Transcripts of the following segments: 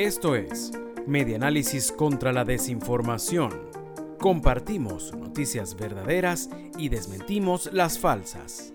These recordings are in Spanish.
Esto es Medianálisis contra la Desinformación. Compartimos noticias verdaderas y desmentimos las falsas.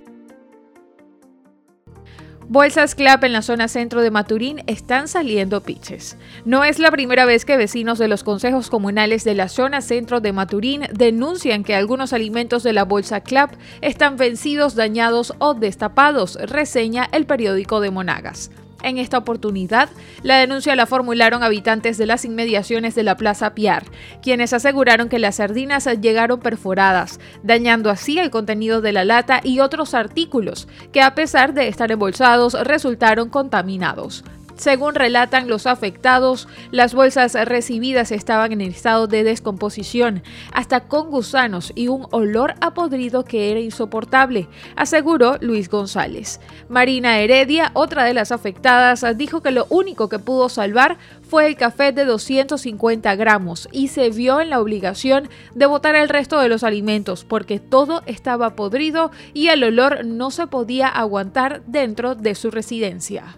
Bolsas CLAP en la zona centro de Maturín están saliendo piches. No es la primera vez que vecinos de los consejos comunales de la zona centro de Maturín denuncian que algunos alimentos de la bolsa CLAP están vencidos, dañados o destapados, reseña el periódico de Monagas. En esta oportunidad, la denuncia la formularon habitantes de las inmediaciones de la Plaza Piar, quienes aseguraron que las sardinas llegaron perforadas, dañando así el contenido de la lata y otros artículos, que a pesar de estar embolsados resultaron contaminados. Según relatan los afectados, las bolsas recibidas estaban en estado de descomposición, hasta con gusanos y un olor a podrido que era insoportable, aseguró Luis González. Marina Heredia, otra de las afectadas, dijo que lo único que pudo salvar fue el café de 250 gramos y se vio en la obligación de botar el resto de los alimentos porque todo estaba podrido y el olor no se podía aguantar dentro de su residencia.